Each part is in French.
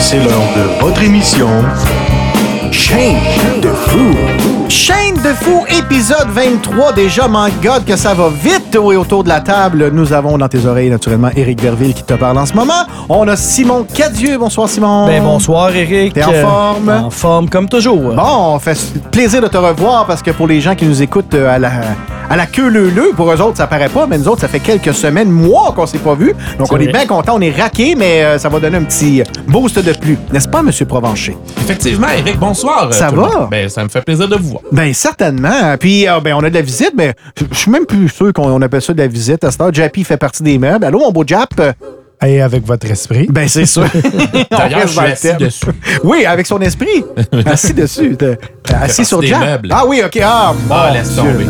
C'est l'heure de votre émission Chaîne de fou. De fou, épisode 23. Déjà, my God, que ça va vite. Oui, autour de la table, nous avons dans tes oreilles, naturellement, Éric Verville qui te parle en ce moment. On a Simon Cadieux. Bonsoir, Simon. Ben bonsoir Eric. T'es en Euh, forme? En forme comme toujours. Bon, on fait plaisir de te revoir parce que pour les gens qui nous écoutent euh, à la, à la queue leu pour eux autres, ça paraît pas, mais nous autres, ça fait quelques semaines, mois qu'on s'est pas vus. Donc, on est bien contents, on est raqués, mais euh, ça va donner un petit boost de plus. N'est-ce pas, Monsieur Provencher? Effectivement, Eric, bonsoir. euh, Ça va? Ben, ça me fait plaisir de vous voir. Ben certainement. Puis euh, ben on a de la visite, mais je suis même plus sûr qu'on on appelle ça de la visite à cette heure. Jappy fait partie des meubles. Allô, mon beau Jap? Et avec votre esprit. Ben c'est sûr. D'ailleurs, je suis assis dessus. Oui, avec son esprit. assis dessus. Assis sur Jap. meubles. Ah oui, ok. Ah, mon laisse Dieu. tomber.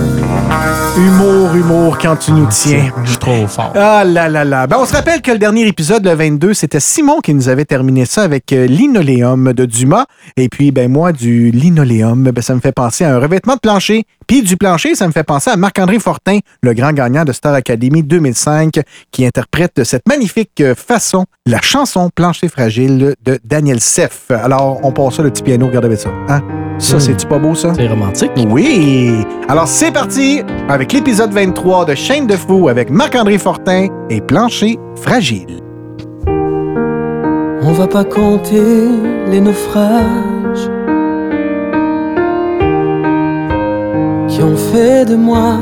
Humour, humour, quand tu nous tiens. Je suis trop fort. Ah là là là. Ben, on se rappelle que le dernier épisode, le 22, c'était Simon qui nous avait terminé ça avec euh, Linoléum de Dumas. Et puis, ben moi, du linoléum, ben, ça me fait penser à un revêtement de plancher. Puis du plancher, ça me fait penser à Marc-André Fortin, le grand gagnant de Star Academy 2005, qui interprète cette magnifique façon la chanson Plancher fragile de Daniel Seff. Alors, on passe ça, le petit piano, regardez ça. Hein? Ça, Mm. c'est-tu pas beau, ça? C'est romantique. Oui! Alors c'est parti avec l'épisode 23 de Chaîne de Fou avec Marc-André Fortin et Plancher Fragile. On va pas compter les naufrages qui ont fait de moi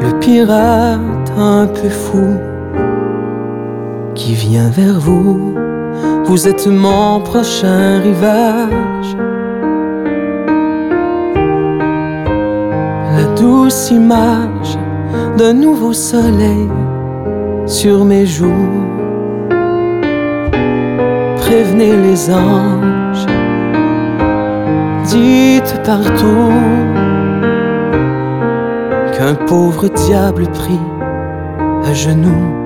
le pirate un peu fou qui vient vers vous. Vous êtes mon prochain rivage. La douce image d'un nouveau soleil sur mes joues prévenez les anges, dites partout qu'un pauvre diable pris à genoux.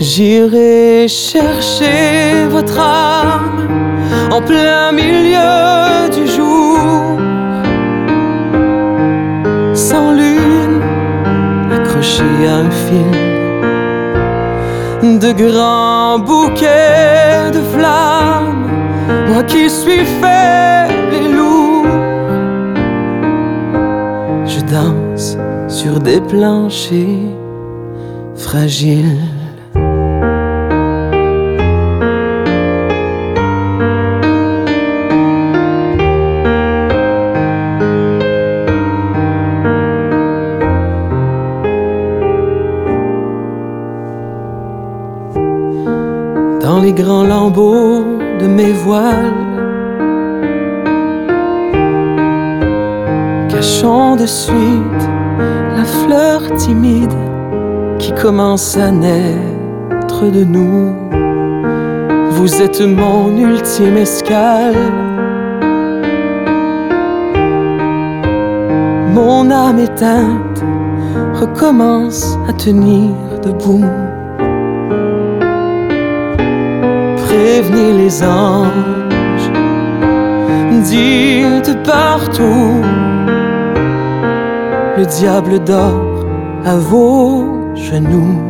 J'irai chercher votre âme en plein milieu du jour, sans lune, accrochée à un fil de grands bouquets de flammes, moi qui suis faible et lourd, je danse sur des planchers fragiles. Grands lambeaux de mes voiles. Cachons de suite la fleur timide qui commence à naître de nous. Vous êtes mon ultime escale. Mon âme éteinte recommence à tenir debout. Prévenez les anges, dites partout, le diable dort à vos genoux.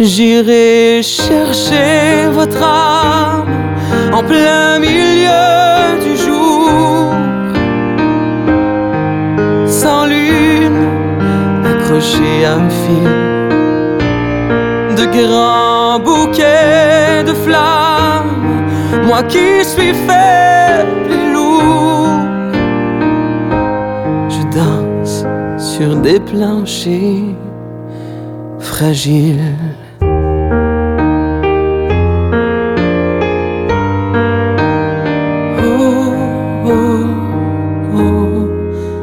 J'irai chercher votre âme en plein milieu du jour, sans lune, accrochée à un fil de grands bouquets de flammes, moi qui suis faible et lourd, je danse sur des planchers fragiles. Oh, oh, oh,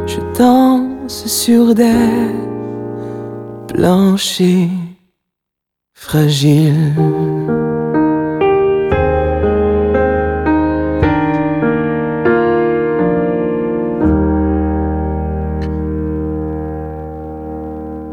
je danse sur des planchers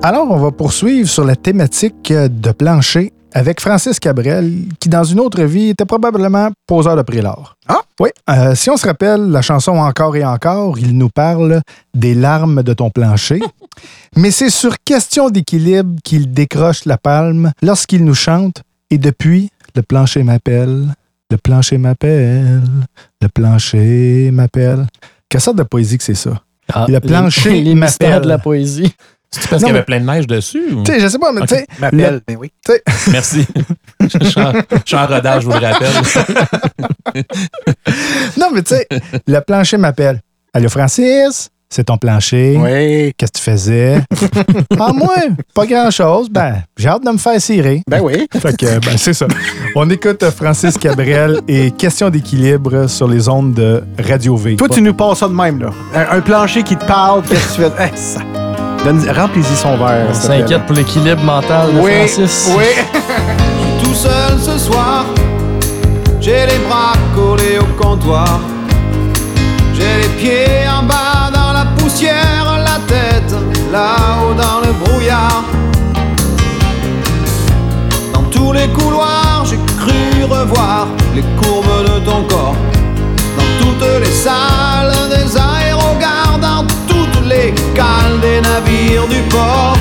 Alors, on va poursuivre sur la thématique de plancher avec Francis Cabrel, qui dans une autre vie était probablement poseur de prélat. Ah? Oui. Euh, si on se rappelle la chanson Encore et encore, il nous parle des larmes de ton plancher. Mais c'est sur question d'équilibre qu'il décroche la palme lorsqu'il nous chante Et depuis, le plancher m'appelle, le plancher m'appelle, le plancher m'appelle. Quelle sorte de poésie que c'est ça? Ah, Le plancher les, les mystères m'appelle. de la poésie. C'est parce qu'il y mais- avait plein de neige dessus? ou- Tu sais, je sais pas, mais tu sais, M'appelle, ben oui. Merci. je, suis en, je suis en rodage, je vous le rappelle. Non, mais tu sais, le plancher m'appelle. Allô, Francis? C'est ton plancher. Oui. Qu'est-ce que tu faisais? ah, moi, pas grand-chose. Ben, j'ai hâte de me faire cirer. Ben oui. Fait que, ben, c'est ça. On écoute Francis Cabrel et Question d'équilibre sur les ondes de Radio V. Toi, tu nous passes ça de même, là. Un, un plancher qui te parle, qu'est-ce que tu fais? Eh, ça. Remplis-y son verre. On s'inquiète pour l'équilibre mental de. Oui, Francis. oui. tout seul ce soir. J'ai les bras collés au comptoir. J'ai les pieds en bas dans la poussière, la tête là-haut dans le brouillard. Dans tous les couloirs, j'ai cru revoir les courbes de ton corps. Dans toutes les salles des les cales des navires du port.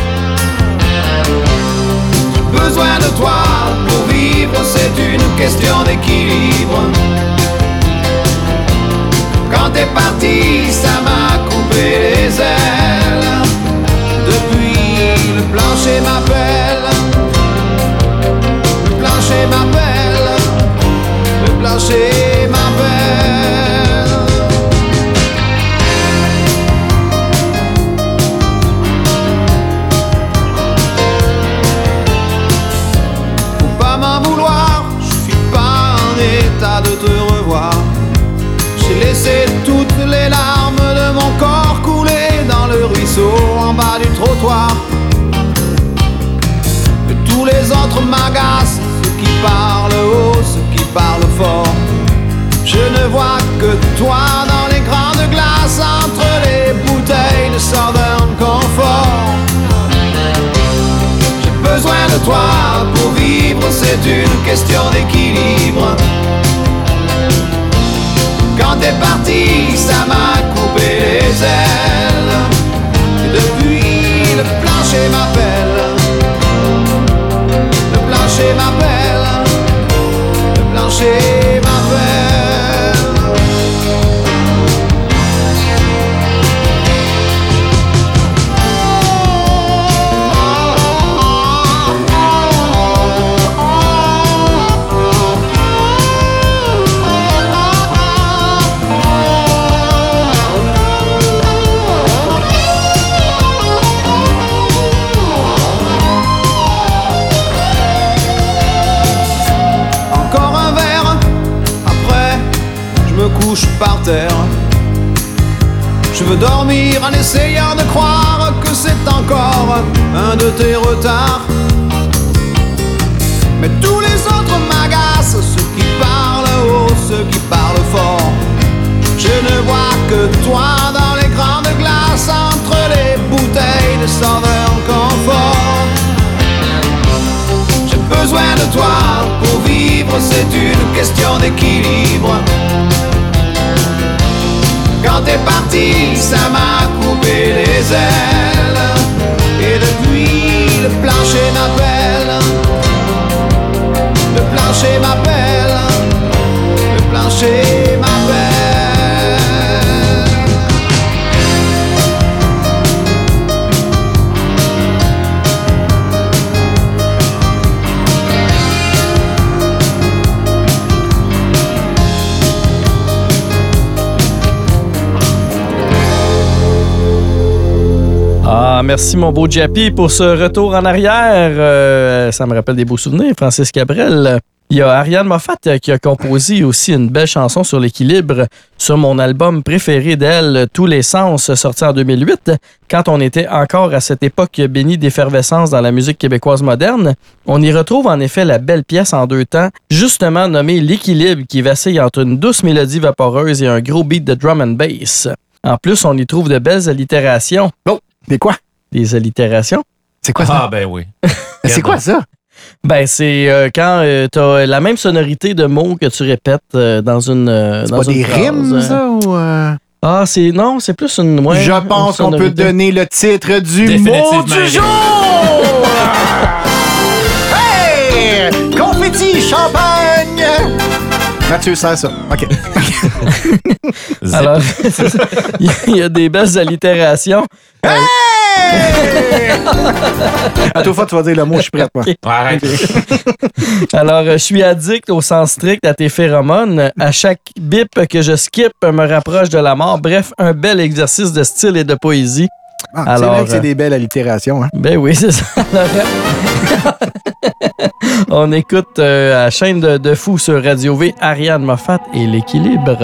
Besoin de toi pour vivre, c'est une question d'équilibre. Quand t'es parti, ça m'a coupé les ailes. Depuis, le plancher m'appelle. Le plancher m'appelle. Le plancher m'appelle. De te revoir. J'ai laissé toutes les larmes de mon corps couler dans le ruisseau en bas du trottoir. Que tous les autres m'agacent, ceux qui parlent haut, ceux qui parlent fort. Je ne vois que toi dans les grandes glaces entre les bouteilles de Southern Comfort. J'ai besoin de toi pour vivre, c'est une question d'équilibre. T'es parti, ça m'a coupé les ailes. Depuis, le plancher m'appelle. Le plancher m'appelle. Le plancher m'appelle. Je veux dormir en essayant de croire que c'est encore un de tes retards. Mais tous les autres m'agacent, ceux qui parlent haut, ceux qui parlent fort. Je ne vois que toi dans les grandes glaces entre les bouteilles de Southern Comfort. J'ai besoin de toi pour vivre, c'est une question d'équilibre. T'es parti, ça m'a coupé les ailes. Et depuis, le plancher m'appelle. Le plancher m'appelle. Le plancher Ah, merci mon beau Jappy pour ce retour en arrière. Euh, ça me rappelle des beaux souvenirs, Francis Cabrel. Il y a Ariane Moffat qui a composé aussi une belle chanson sur l'équilibre sur mon album préféré d'elle, Tous les sens, sorti en 2008, quand on était encore à cette époque bénie d'effervescence dans la musique québécoise moderne. On y retrouve en effet la belle pièce en deux temps, justement nommée L'équilibre, qui vacille entre une douce mélodie vaporeuse et un gros beat de drum and bass. En plus, on y trouve de belles allitérations. Des quoi? Des allitérations? C'est quoi ça? Ah, ben oui. c'est quoi ça? Ben, c'est euh, quand tu as la même sonorité de mots que tu répètes euh, dans une. euh, C'est dans pas une des phrase. rimes, ça? Ou, euh, Ah, c'est. Non, c'est plus une. ouais, Je pense qu'on peut donner le titre du mot du jour! hey! Confetti, champagne! Mathieu, c'est ça. OK. Alors, il y a des belles allitérations. Hey! à toute fois, tu vas dire le mot, je suis prête, moi. Arrête. Alors, euh, je suis addict au sens strict à tes phéromones. À chaque bip que je skip me rapproche de la mort. Bref, un bel exercice de style et de poésie. Ah, c'est Alors, vrai que c'est euh, des belles allitérations. Hein? Ben oui, c'est ça. On écoute euh, à la chaîne de, de fou sur Radio V, Ariane Moffat et l'équilibre.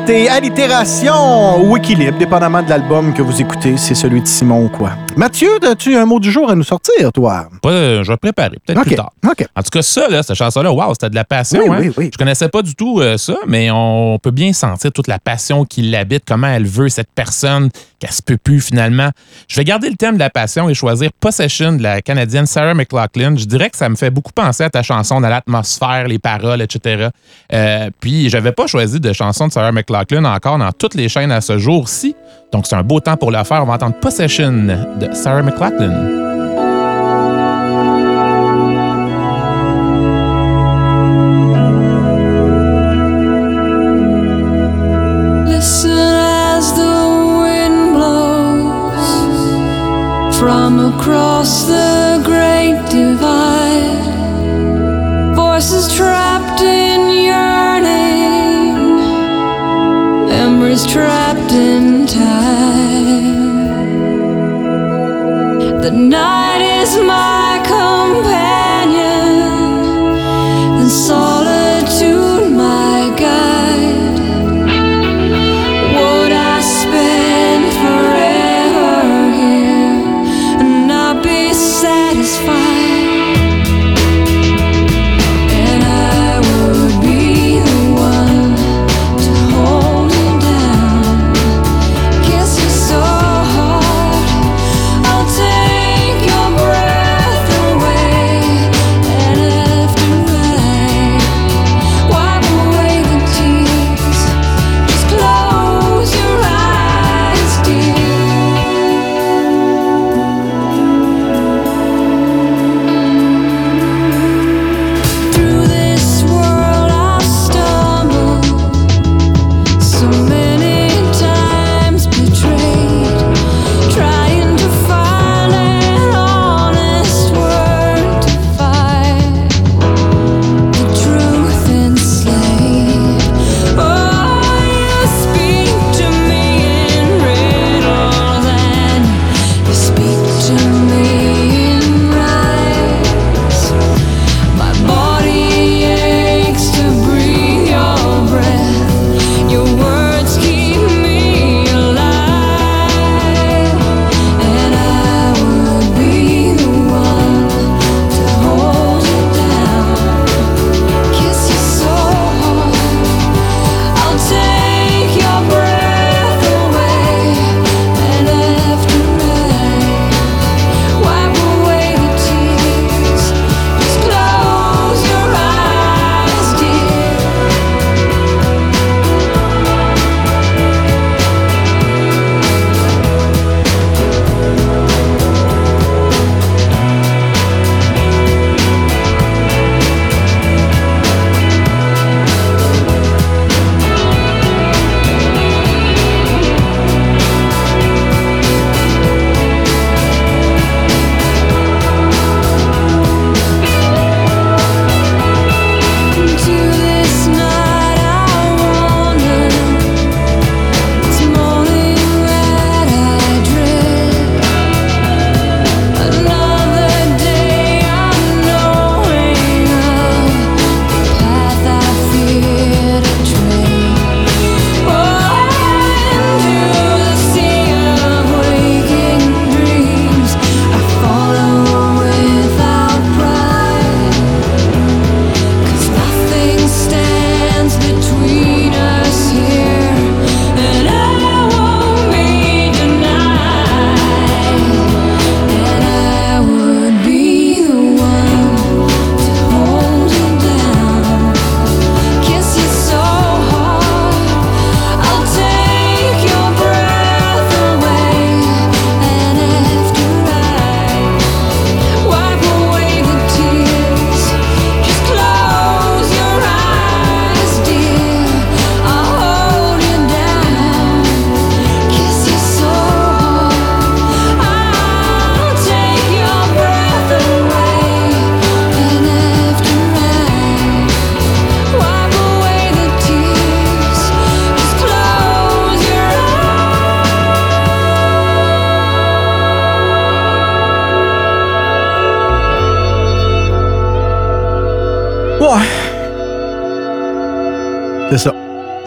Moffat et Allitération ou Équilibre, dépendamment de l'album que vous écoutez, c'est celui de Simon ou quoi? Mathieu, as-tu un mot du jour à nous sortir, toi? Pas, euh, je vais préparer, peut-être plus tard. OK. En tout cas, ça, là, cette chanson-là, wow, c'était de la passion. Oui, hein? oui, oui. Je connaissais pas du tout euh, ça, mais on peut bien sentir toute la passion qui l'habite, comment elle veut cette personne, qu'elle se peut plus finalement. Je vais garder le thème de la passion et choisir Possession de la Canadienne Sarah McLachlan. Je dirais que ça me fait beaucoup penser à ta chanson, dans l'atmosphère, les paroles, etc. Euh, puis, j'avais pas choisi de chanson de Sarah McLachlan encore dans toutes les chaînes à ce jour-ci. Donc, c'est un beau temps pour le faire. On va entendre Possession de Sarah McLachlan. From across the great divide. Voices trapped in yearning, memories trapped in time. The night is my companion, and solitude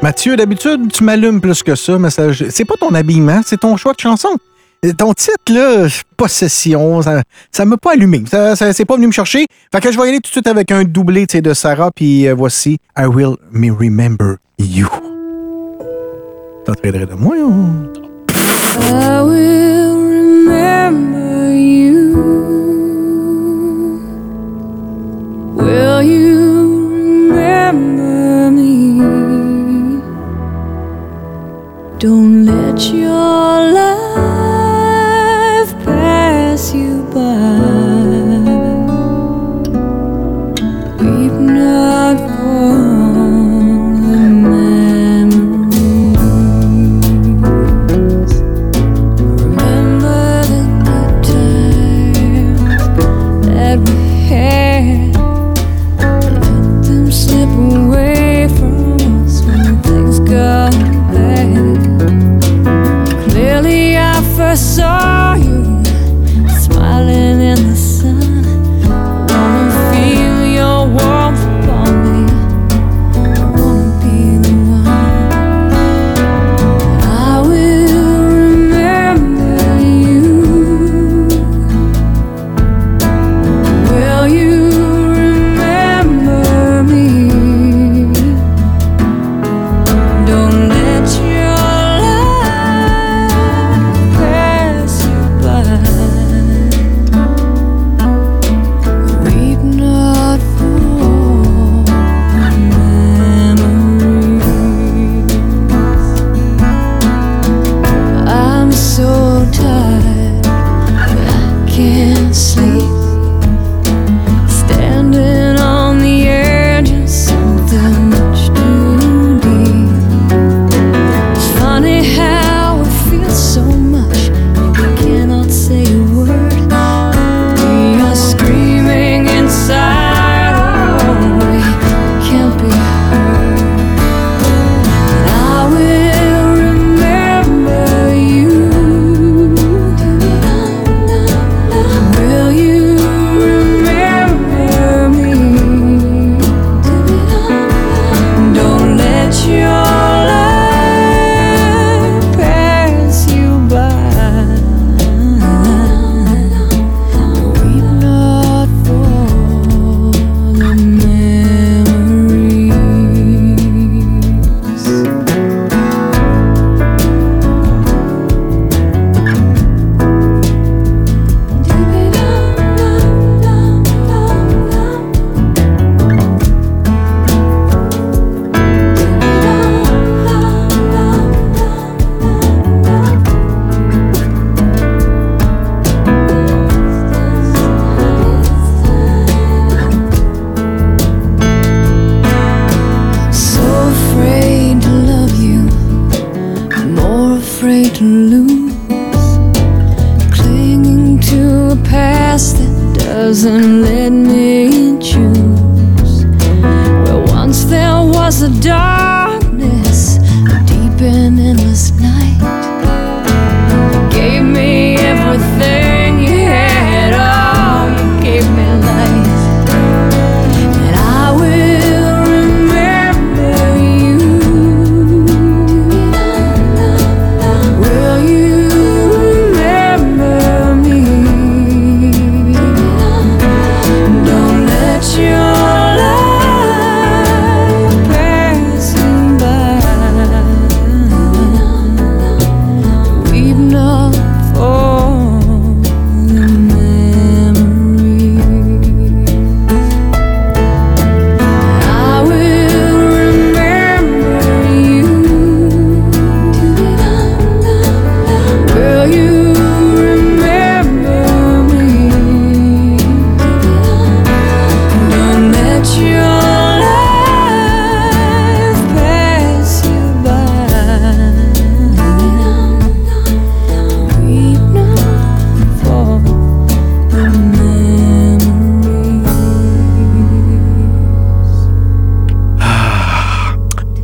Mathieu, d'habitude, tu m'allumes plus que ça, mais ça- c'est pas ton habillement, c'est ton choix de chanson. Ton titre, là, Possession, ça ça m'a pas allumé. Ça, ça- c'est pas venu me chercher. Fait que je vais y aller tout de suite avec un doublé de Sarah, puis euh, voici I Will Me Remember You. T'entrainerais de moi, ou? I will remember you. Will you remember me? Don't let your life pass you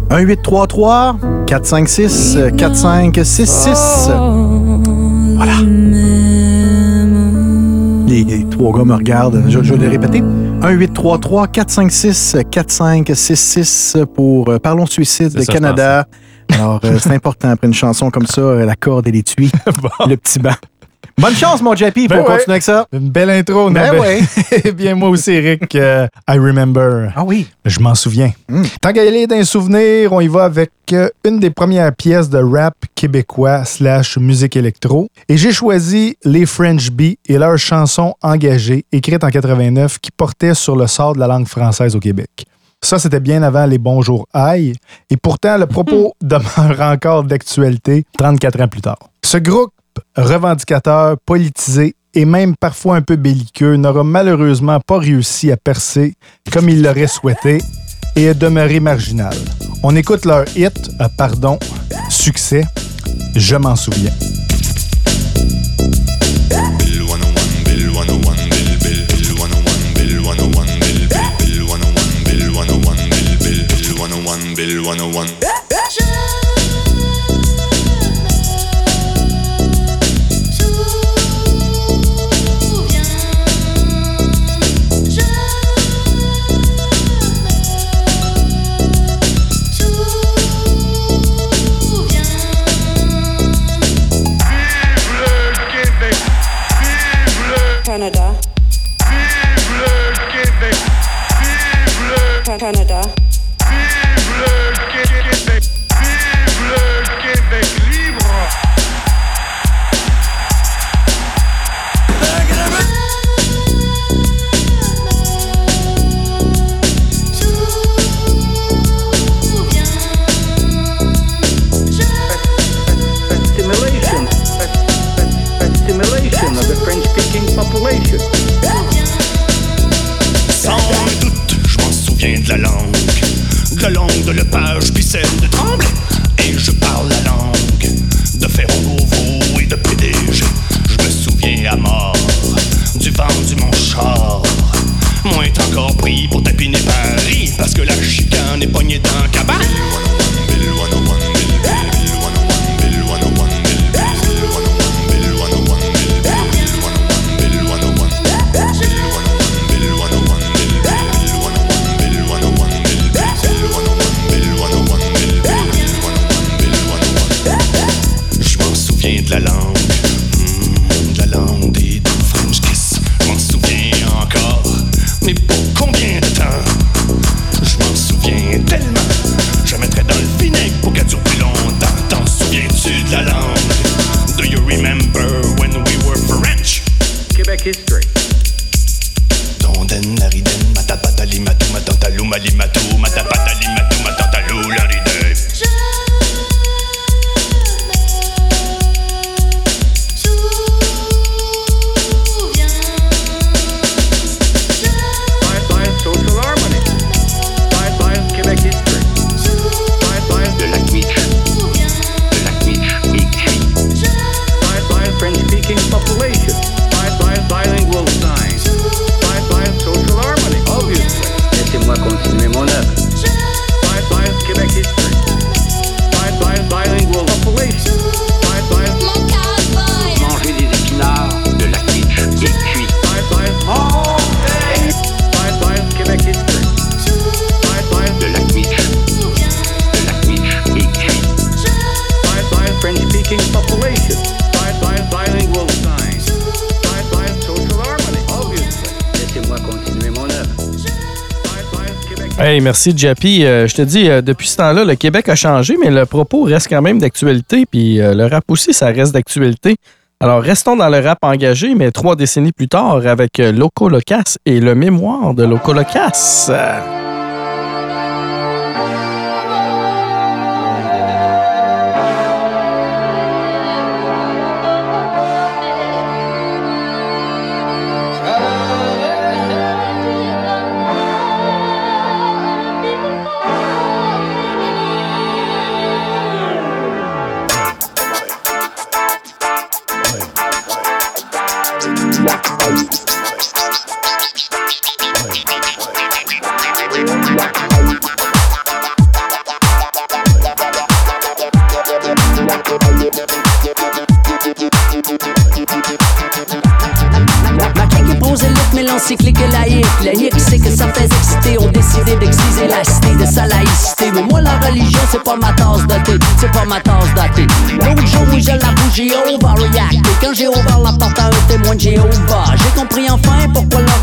1-833 456 4566. Voilà. Les, les trois gars me regardent. Je, je vais le répéter. 1-833-456-4566 pour euh, Parlons Suicide ça, Canada. Alors, euh, c'est important après une chanson comme ça, euh, la corde et l'étui, le petit banc. Bonne chance, mon JP, pour Ben ouais. continuer avec ça. Une belle intro, Ben non? ouais. Eh bien, moi aussi, Eric, euh, I remember. Ah oui. Je m'en souviens. Mm. Tant qu'à y aller d'un souvenir, on y va avec euh, une des premières pièces de rap québécois slash musique électro. Et j'ai choisi les French Bee et leur chanson Engagée, écrite en 89, qui portait sur le sort de la langue française au Québec. Ça, c'était bien avant les Bonjours Aïe. Et pourtant, le propos demeure encore d'actualité 34 ans plus tard. Ce groupe revendicateur, politisé et même parfois un peu belliqueux n'aura malheureusement pas réussi à percer comme il l'aurait souhaité et est demeuré marginal. On écoute leur hit, euh, pardon, succès, Je m'en souviens. Canada. La langue de Lepage, puis celle de Tremblay. Et je parle la langue de Ferron-Beauvau et de PDG. Je me souviens à mort du vent du Montchar. Moi est encore pris pour tapiner Paris parce que la chicane est pognée dans le cabane. Merci, Jappy. Euh, je te dis, euh, depuis ce temps-là, le Québec a changé, mais le propos reste quand même d'actualité. Puis euh, le rap aussi, ça reste d'actualité. Alors, restons dans le rap engagé, mais trois décennies plus tard, avec Loco Locas et le mémoire de Loco Locas.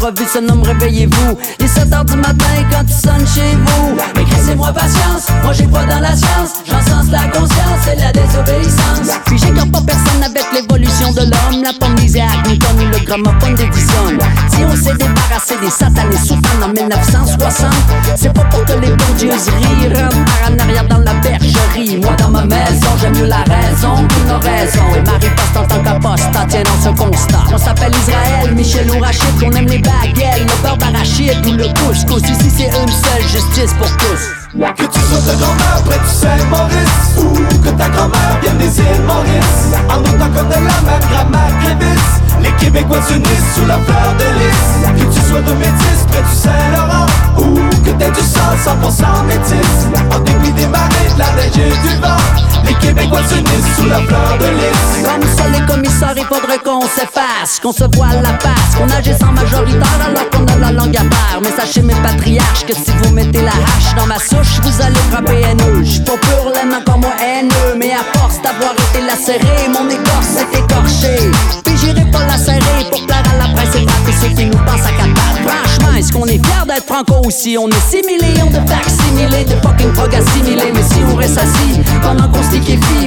Leur revue se nomme Réveillez-vous. Les 7 heures du matin quand tu sonnes chez vous. Mais laissez-moi patience, moi j'ai pas dans la science. J'encense la conscience et la désobéissance. Puis j'écarte pas personne avec l'évolution de l'homme. La pomme d'Isaac Newton ou le gramophone d'Edison. Si on s'est débarrassé des satanés souffrants en 1960, c'est pas pour que les bons dieux rient. Par en arrière dans la bergerie. Moi dans ma maison, j'aime mieux la raison qu'une raison. Et Marie poste en tant qu'apostat, tiens dans ce constat. On s'appelle Israël, Michel ou Rachid, qu'on aime les baguettes, le beurre d'arachide ou le couscous. Ici c'est une seule justice pour tous. Que tu sois de grand-mère près du Saint-Maurice Ou que ta grand-mère vienne des îles Maurice. En autant qu'on a la même grammaire qu'Ibis Les Québécois s'unissent sous la fleur de lys. Que tu sois de métis près du Saint-Laurent Ou que t'aies du sang 100% métis. En dépit des marées, de la neige et du vent Les Québécois s'unissent sous la fleur de lys. Comme ça, les commissaires, il faudrait qu'on s'efface, qu'on se voile la face, qu'on agisse en majoritaire alors qu'on a la langue à part. Mais sachez, mes patriarches, que si vous mettez la hache dans ma souche, vous allez frapper haineux. J'suis pas pur laine, encore moins haineux, mais à force d'avoir été lacéré, mon écorce s'est écorché. Puis j'irai pas la serrer pour plaire à la presse et frapper ceux qui nous pensent à pattes. Franchement, est-ce qu'on est fiers d'être franco aussi? On est 6 millions de facsimilés, de fucking prog assimilés. Mais si on reste assis pendant qu'on se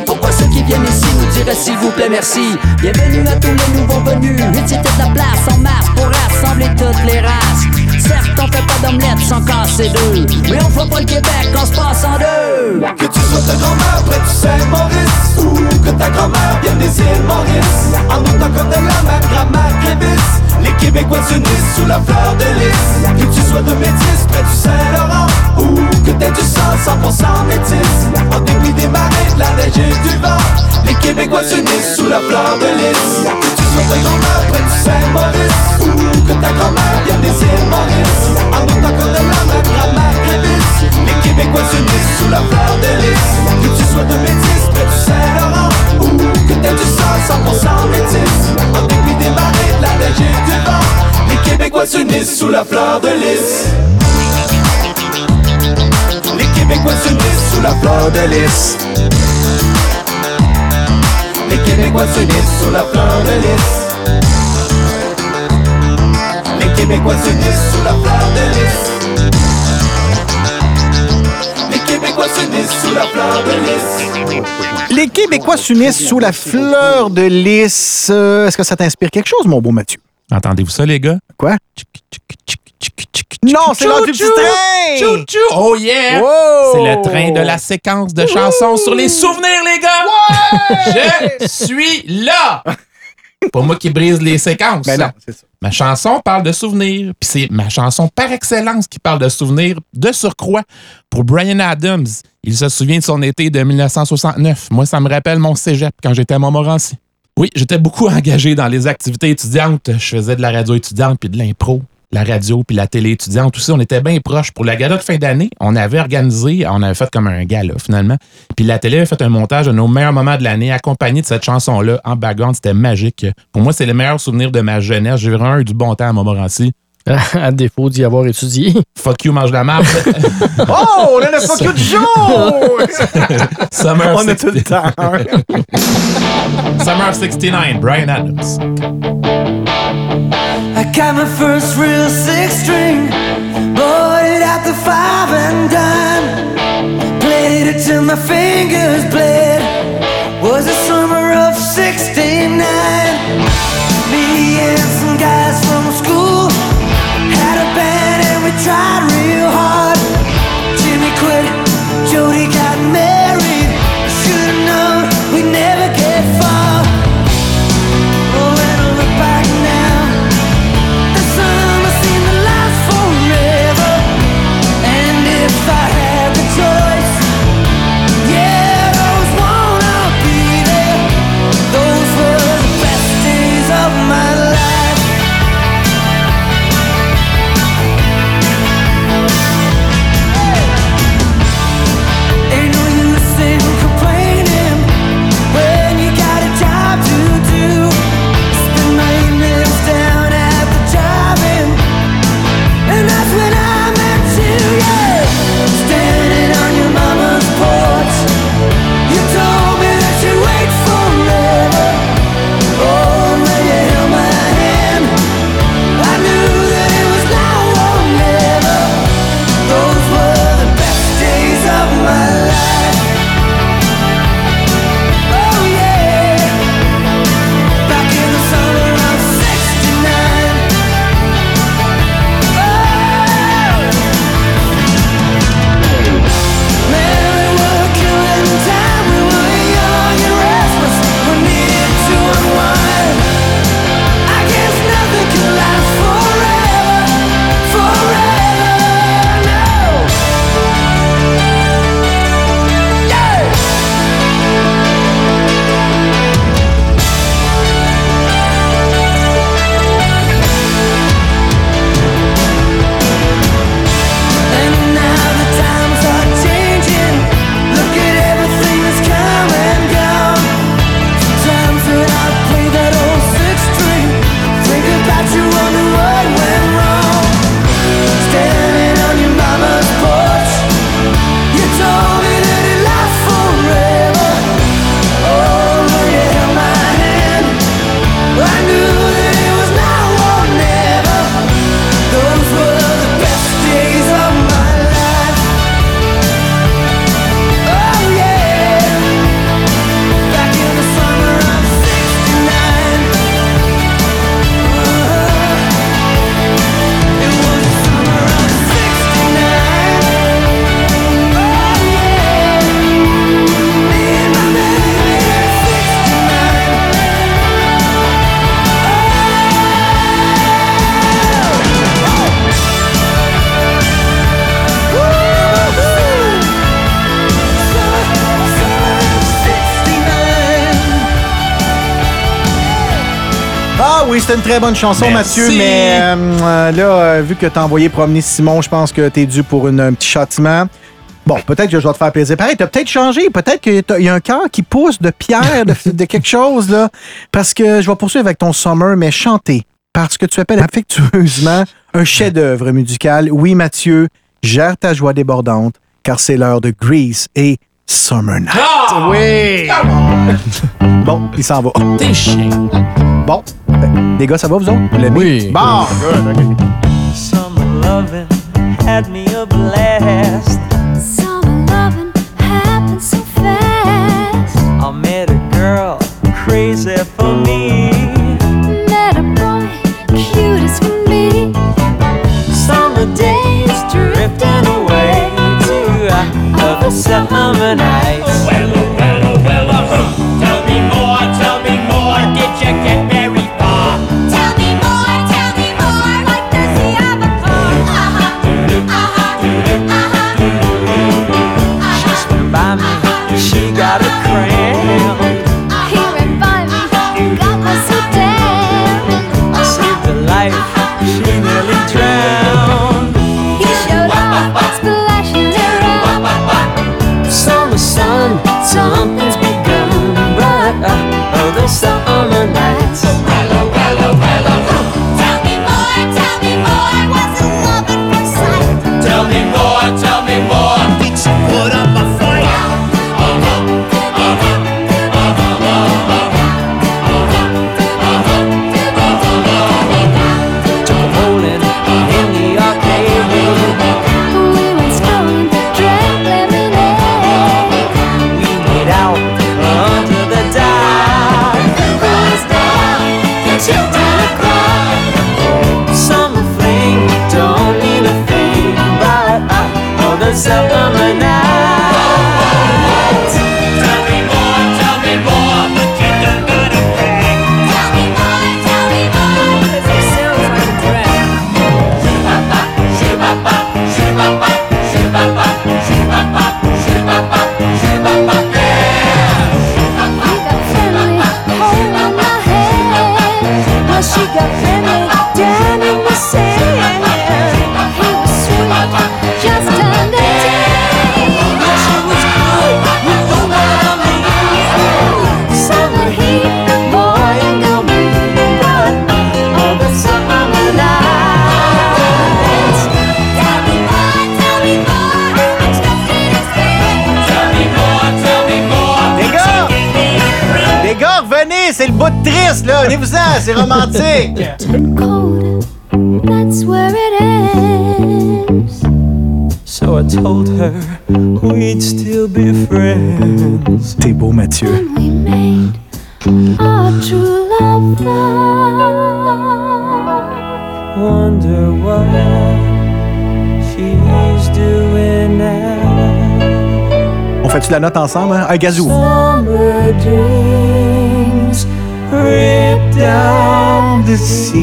pourquoi ceux qui viennent ici nous diraient s'il vous plaît merci? Bienvenue à tous les nouveaux venus. Mais c'était la place en masse pour rassembler toutes les races. Certes, on fait pas d'omelette sans casser deux. Mais on fera pas le Québec quand se passe en deux. Que tu sois de grand-mère près du Saint-Maurice Ou que ta grand-mère vienne des îles Maurice En autant qu'on a la même grammaire qu'Ibis Les Québécois s'unissent sous la fleur de lys Que tu sois de métis près du Saint-Laurent que t'aies du sang 100% métis. En dépit des marées, de la neige du vent. Les Québécois s'unissent sous la fleur de lys. Que tu sois de grand-mère près du Saint-Maurice. Que ta grand-mère vienne des îles Maurice. En autant qu'on a la même grammaire qu'Ibis Les Québécois s'unissent sous la fleur de lys. Que tu sois de métis près du Saint-Laurent. Ou que t'aies du sang 100% métis. En dépit des marées, de la neige du vent. Les Québécois s'unissent sous la fleur de lys Québécois s'unissent sous la fleur de lys Les Québécois s'unissent sous la fleur de lys Les Québécois s'unissent sous la fleur de lys Les Québécois s'unissent sous la fleur de lys Les Québécois s'unissent sous la fleur de lys. Est-ce que ça t'inspire quelque chose, mon beau Mathieu? Entendez-vous ça, les gars? Quoi? Non, c'est l'heure du petit train! Oh yeah! Wow! C'est le train de la séquence de chansons sur les souvenirs, les gars! Je suis là! Pas moi qui brise les séquences. Ben non, c'est ça. Ma chanson parle de souvenirs, puis c'est ma chanson par excellence qui parle de souvenirs de surcroît. Pour Brian Adams, il se souvient de son été de 1969. Moi, ça me rappelle mon cégep quand j'étais à Montmorency. Oui, j'étais beaucoup engagé dans les activités étudiantes. Je faisais de la radio étudiante puis de l'impro. La radio puis la télé étudiante, tout ça, on était bien proches. Pour la gala de fin d'année, on avait organisé, on avait fait comme un gala finalement. Puis la télé avait fait un montage de nos meilleurs moments de l'année accompagné de cette chanson-là en background. C'était magique. Pour moi, c'est le meilleur souvenir de ma jeunesse. J'ai vraiment eu du bon temps à Montmorency. à défaut d'y avoir étudié. Fuck you, mange la marde. Oh, on a le fuck you du jour! Summer on a tout le 69. temps. Summer 69, Brian Adams. Got my first real six string, bought it at the five and dime. Played it till my fingers bled. Was the summer of '69. Me and some guys from school had a band and we tried c'était une très bonne chanson, Merci. Mathieu, mais euh, euh, là, euh, vu que t'as envoyé promener Simon, je pense que t'es dû pour une- un petit châtiment. Bon, peut-être que je vais te faire plaisir. Pareil, t'as peut-être changé. Peut-être qu'il y a un cœur qui pousse de pierre, de, de quelque chose, là. Parce que je vais poursuivre avec ton Summer, mais chanter. Parce que tu appelles affectueusement un chef-d'œuvre musical. Oui, Mathieu, gère ta joie débordante, car c'est l'heure de Grease et Summer Night. Oui! bon, il s'en va. T'es chien. Bon. Les gars, ça va, vous autres? L'aimez? Oui. Bon, good, OK. Summer loving had me a blast. Other summer nights. Tell me more, tell me more. Did you get very far? Tell me more, tell me more. Like does he have a car? Uh-huh, uh-huh, uh-huh. She's been by me, she got a cramp. C'est romantique! Cold, that's where it ends. So I told her we'd still be friends. T'es beau, Mathieu. We made our true love vow. Wonder what she's doing now. On fait-tu la note ensemble, hein? Un gazou. Summer down the sea.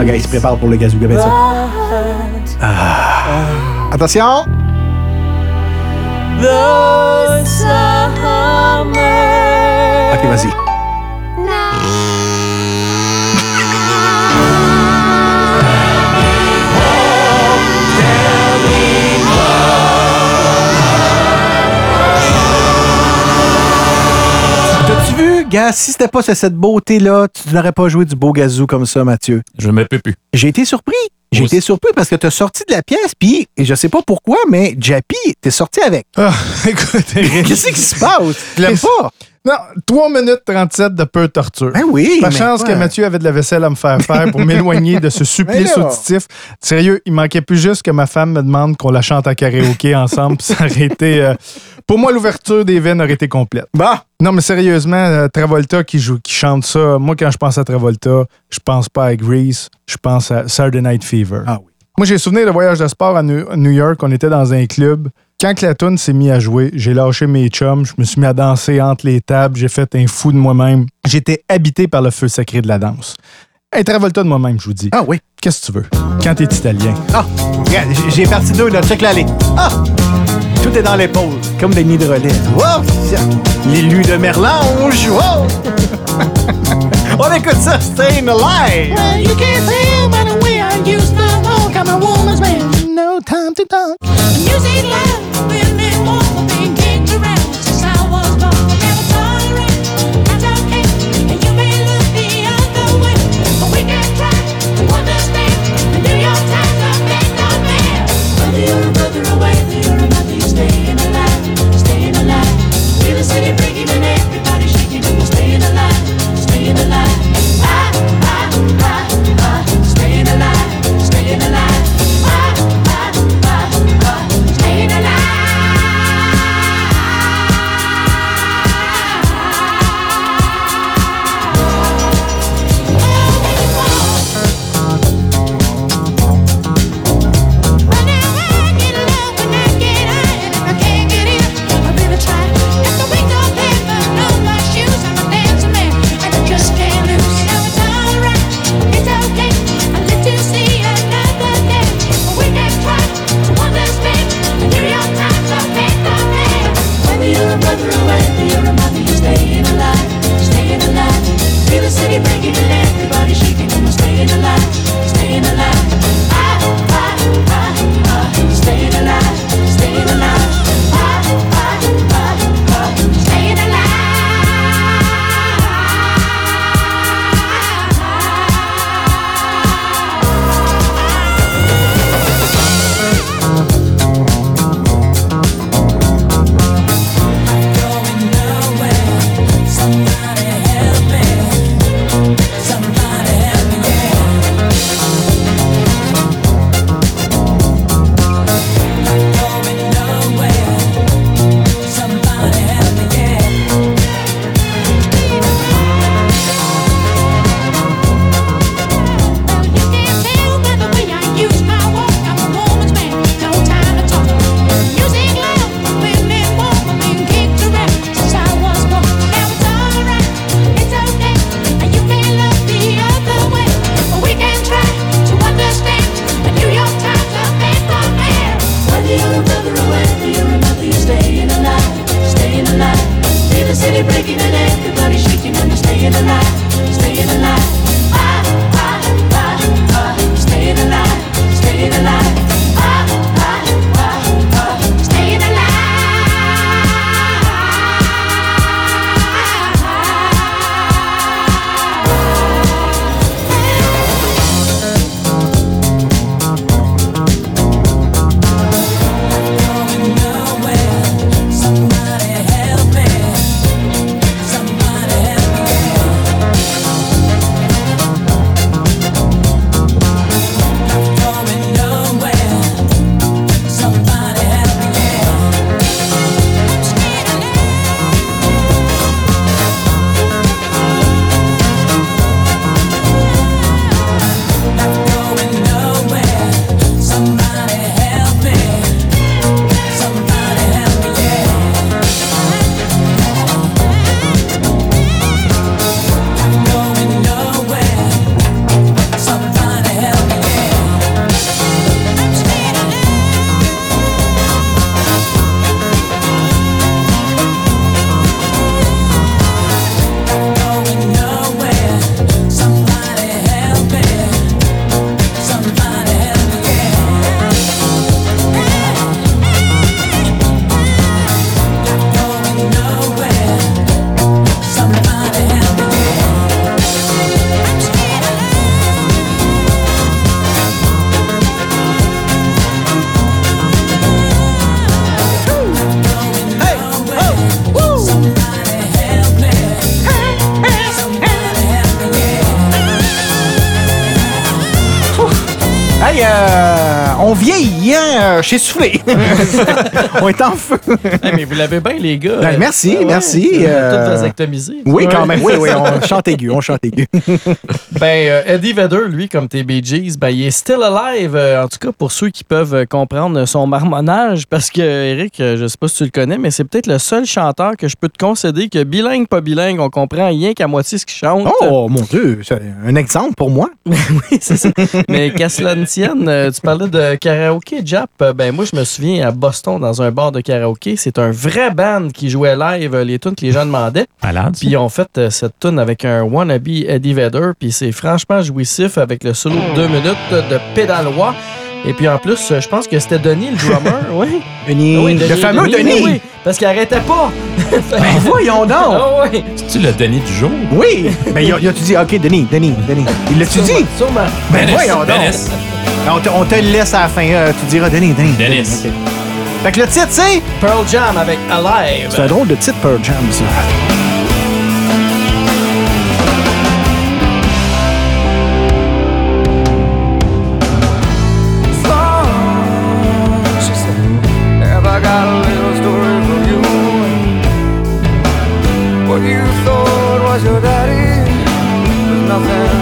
Ok, il se prépare pour le gazou. Regardez ça. But Attention! the summer Ok, vas-y. Gars, si c'était pas cette beauté-là, tu n'aurais pas joué du beau gazou comme ça, Mathieu. Je me peux plus. J'ai été surpris. J'ai été surpris parce que t'as sorti de la pièce, puis et je sais pas pourquoi, mais Jappy, t'es sorti avec. Ah, écoute. Qu'est-ce qui se passe? Tu l'aimes pas? Non, 3 minutes 37 de peu torture. Ben oui. Pas chance quoi? que Mathieu avait de la vaisselle à me faire faire pour m'éloigner de ce supplice Mais là. auditif. Sérieux, il manquait plus juste que ma femme me demande qu'on la chante à karaoké ensemble. puis Ça aurait été. euh, pour moi, l'ouverture des veines aurait été complète. Bah! Non, mais sérieusement, euh, Travolta qui joue, qui chante ça, moi, quand je pense à Travolta, je pense pas à Grease, je pense à Saturday Night Fever. Ah oui. Moi, j'ai souvenir de voyage de sport à New York. On était dans un club. Quand la tune s'est mise à jouer, j'ai lâché mes chums. Je me suis mis à danser entre les tables. J'ai fait un fou de moi-même. J'étais habité par le feu sacré de la danse. Un Travolta de moi-même, je vous dis. Ah oui. Qu'est-ce que tu veux? Quand t'es italien. Ah! Regarde, j'ai- parti deux, là. Check l'allée. Ah! Tout est dans l'épaule, comme des nids de relais. Wow! L'élu de Merlange! Wow! On écoute ça, Staying Alive. Well, you can't tell by the way I used to walk. I'm a woman's man. No time to talk. Music women Hey, euh, on vieillit, hein? Je suis soufflé. on est en feu. Hey, mais vous l'avez bien, les gars. Ben, merci, Ah ouais, merci, avez euh, Tout vasectomisé. Oui, Ouais. quand même. Oui, oui, on chante aigu, on chante aigu. Ben, euh, Eddie Vedder, lui, comme tes Bee Gees, ben, il est still alive. euh, en tout cas, pour ceux qui peuvent euh, comprendre son marmonnage. Parce que, Eric, euh, je sais pas si tu le connais, mais c'est peut-être le seul chanteur que je peux te concéder que bilingue, pas bilingue, on comprend rien qu'à moitié ce qu'il chante. Oh, mon Dieu, c'est un exemple pour moi. oui, c'est ça. Mais qu'à cela ne tienne, euh, tu parlais de karaoké Jap, euh, ben moi je me souviens à Boston dans un bar de karaoké, c'est un vrai band qui jouait live euh, les tunes que les gens demandaient. Malade. Puis ils ont fait cette tune avec un wannabe Eddie Vedder, puis c'est franchement jouissif avec le solo de deux minutes de pédalois. Et puis en plus, je pense que c'était Denis le drummer, oui. Denis, Ah le fameux Denis. Oui, parce qu'il arrêtait pas. Ben voyons donc! Ah oui. C'est-tu le Denis du jour? Oui! Ben, il a-tu dit, OK, Denis, Denis, Denis. Il l'a-tu dit? Sûrement. Ben, voyons donc! Dennis. On te, on te le laisse à la fin. euh, tu diras Denis, Denis. Dennis. OK. Fait que le titre, c'est. Pearl Jam avec Alive. C'est un drôle de titre, Pearl Jam, ça. She said, Have I got a little story for you? What you thought was your daddy was nothing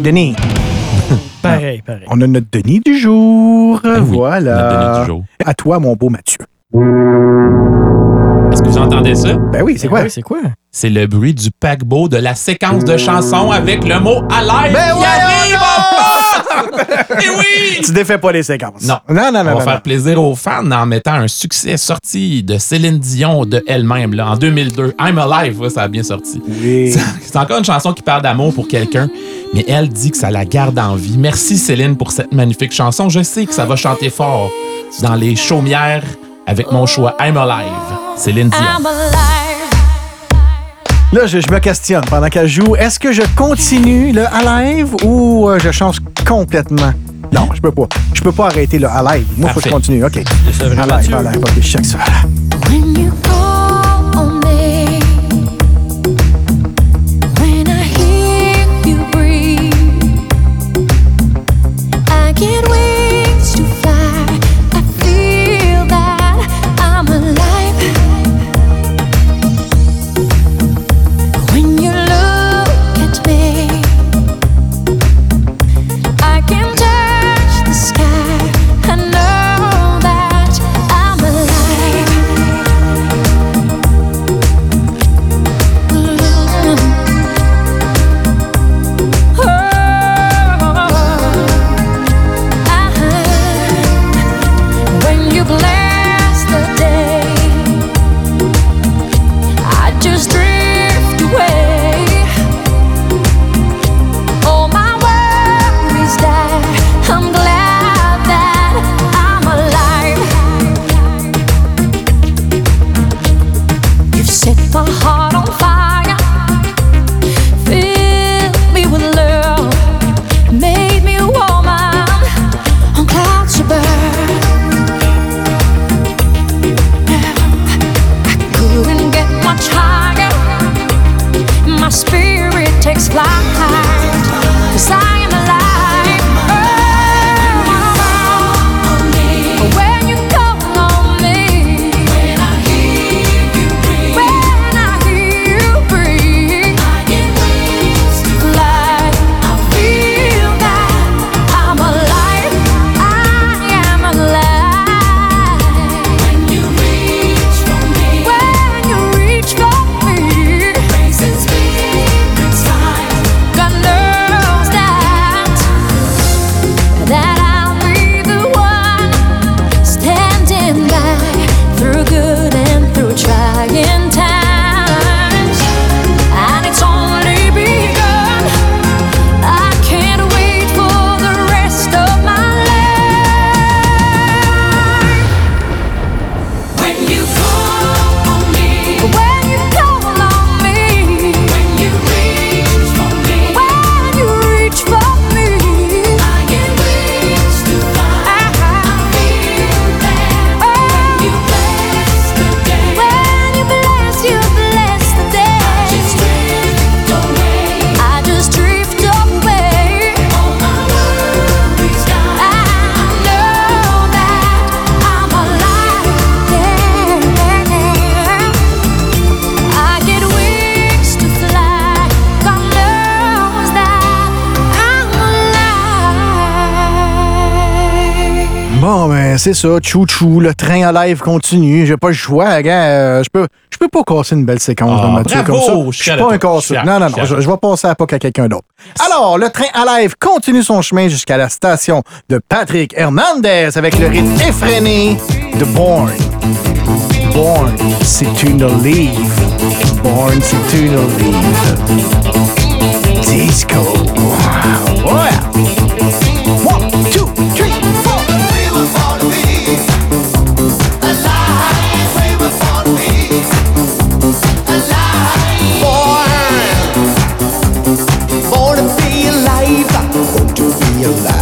Denis. Pareil, pareil. On a notre Denis du jour. oui, voilà. notre Denis du jour. À toi, mon beau Mathieu. Est-ce que vous entendez ça? Ben oui, c'est quoi? Oui, c'est quoi? C'est le bruit du paquebot de la séquence de chansons avec le mot alive Ben qui poste! Eh oui! Tu défais pas les séquences. Non. Non, non, non. On va non, faire non. plaisir aux fans en mettant un succès sorti de Céline Dion de elle-même là, en 2002. I'm Alive, ouais, ça a bien sorti. Oui. C'est- C'est encore une chanson qui parle d'amour pour quelqu'un, mais elle dit que ça la garde en vie. Merci Céline pour cette magnifique chanson. Je sais que ça va chanter fort dans les chaumières avec mon choix I'm Alive. Céline Dion. I'm alive. Là, je, je me questionne pendant qu'elle joue. Est-ce que je continue le Alive ou euh, je change complètement? Non, je peux pas. Je peux pas arrêter le Alive. Moi, faut que je continue. OK. Mathieu. Alive. OK, je check ça. When c'est ça. Chou-chou. Le train à live continue. J'ai pas le choix, gars. Euh, je peux, je peux pas casser une belle séquence Ah, de Mathieu bravo! comme ça. Je suis pas un suis Non, non, non. Je, je vais passer à pas qu'à quelqu'un d'autre. Alors, le train à live continue son chemin jusqu'à la station de Patrick Hernandez avec le rythme effréné de Born. Born, c'est une leave. Born, c'est une leave. Disco. Ouais. To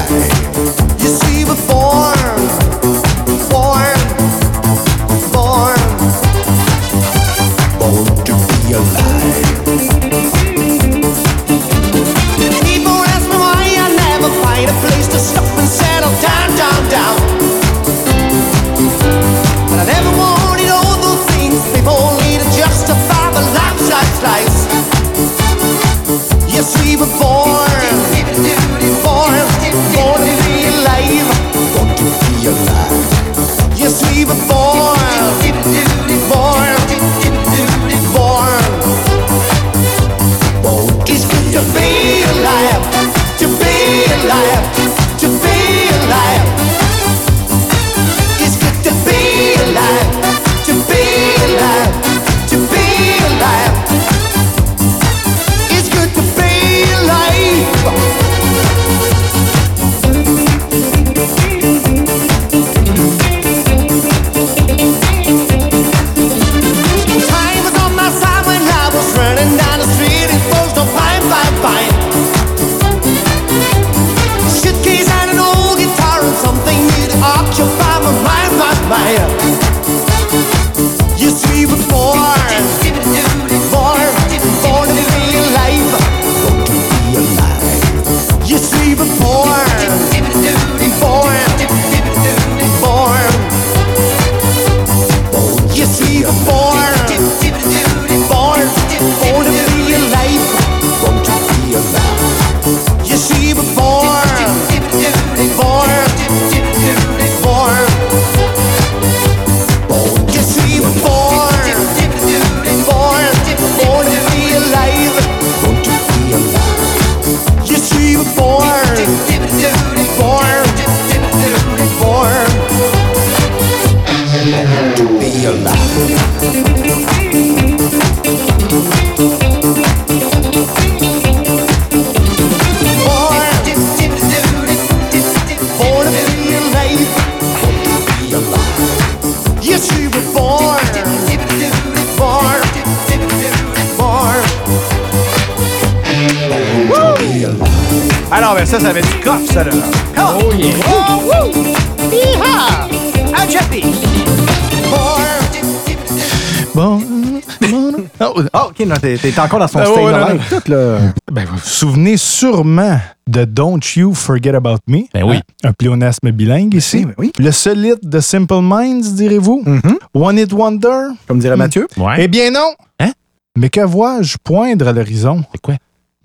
t'es encore dans son Ah, ouais, tout, là. Ben, vous vous souvenez sûrement de Don't You Forget About Me. Ben oui. Un pléonasme bilingue ici. oui, oui. Le solide de Simple Minds, direz-vous. Mhm. One It Wonder. Comme dirait Mathieu. Ouais. Eh bien non. Hein? Mais que vois-je poindre à l'horizon? C'est quoi?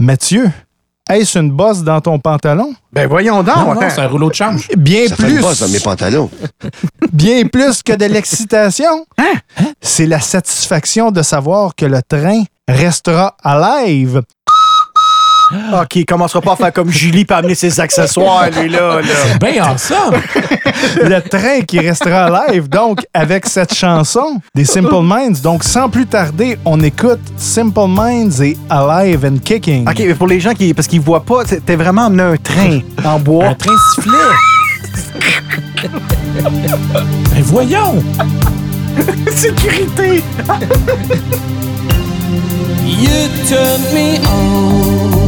Mathieu, est-ce une bosse dans ton pantalon? Ben voyons donc. Non, non, attends. c'est un rouleau de change. Bien Ça fait plus. une bosse dans mes pantalons. bien plus que de l'excitation. C'est la satisfaction de savoir que le train restera alive. OK, il commencera pas à faire comme Julie pour amener ses accessoires, lui, là. là. Ben ensemble. le train qui restera live, donc, avec cette chanson des Simple Minds. Donc, sans plus tarder, on écoute Simple Minds et Alive and Kicking. OK, mais pour les gens qui. Parce qu'ils voient pas, t'es vraiment amené un train en bois. Un train sifflet. ben voyons. Sécurité! You turned me on.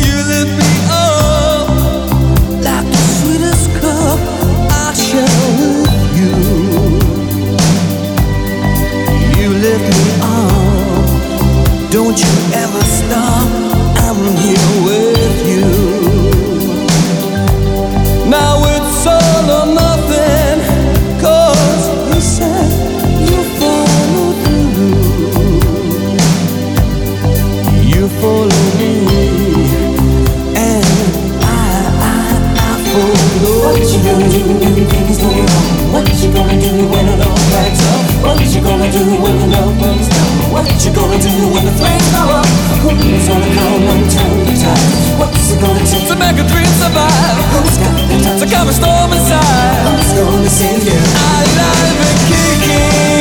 You me up like the sweetest cup I you. You me on. Don't you ever stop. I'm here with gonna do when you gonna do when it all backs up? What you gonna do when the love runs down? What you gonna do when the flames go up? Who's gonna come and turn the tide? What's it gonna take to make a dream survive? Who's got the time to calm a storm inside? Who's gonna save you? Alive and kicking.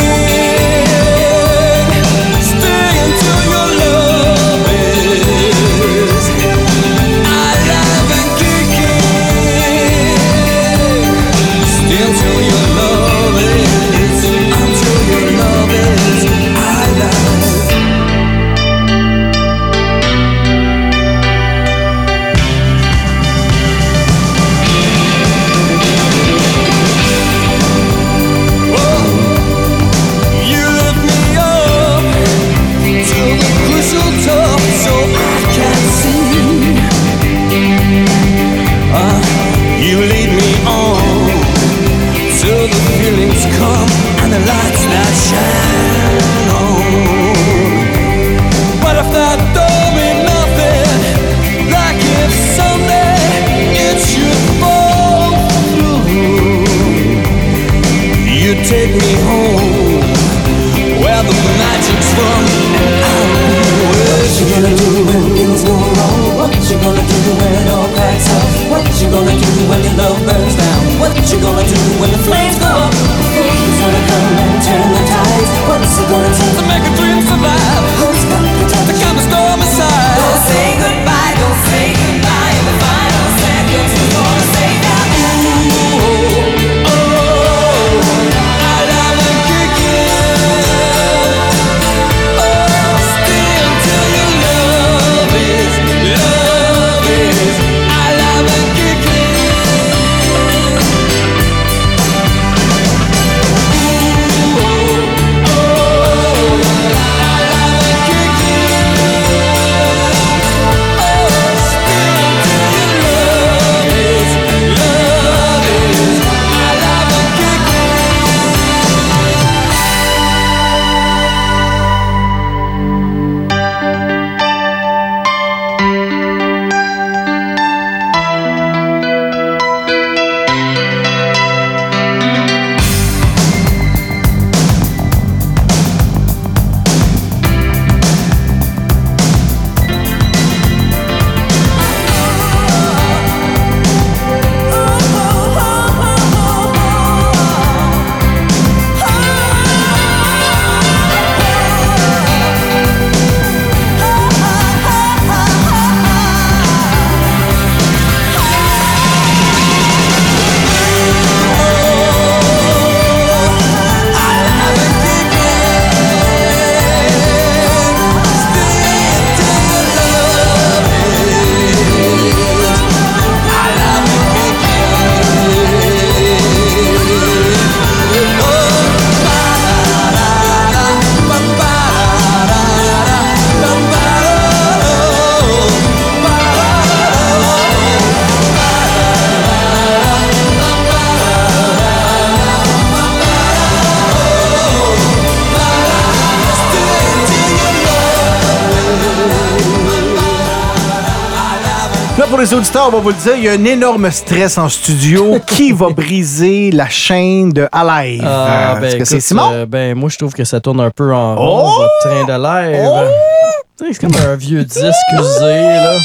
On va vous le dire, il y a un énorme stress en studio. Qui va briser la chaîne de Alive? Ah, Est-ce ben, que écoute, c'est Simon? euh, ben, moi, je trouve que ça tourne un peu en Oh! rond, votre train. Tu sais, C'est comme un vieux disque usé, là.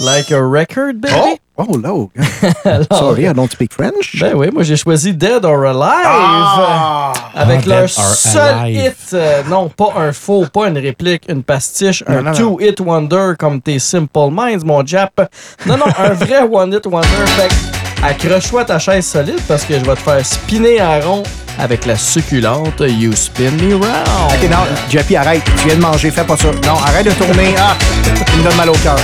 Like a record, baby. Oh, oh no. Alors, Sorry, I don't speak French. Ben oui, moi, j'ai choisi Dead or Alive. Ah! Avec Ah, leur seul Alive. hit. euh, non, pas un faux, pas une réplique, une pastiche, Non, un non, non. two-hit wonder comme tes Simple Minds, mon Jap. Non, non, un vrai one-hit wonder. Fait que accroche-toi à ta chaise solide parce que je vais te faire spinner à rond avec la succulente You Spin Me Round. Ok, non, Jeffy, arrête. Tu viens de manger, fais pas ça. Non, arrête de tourner. Ah, tu me donnes mal au cœur.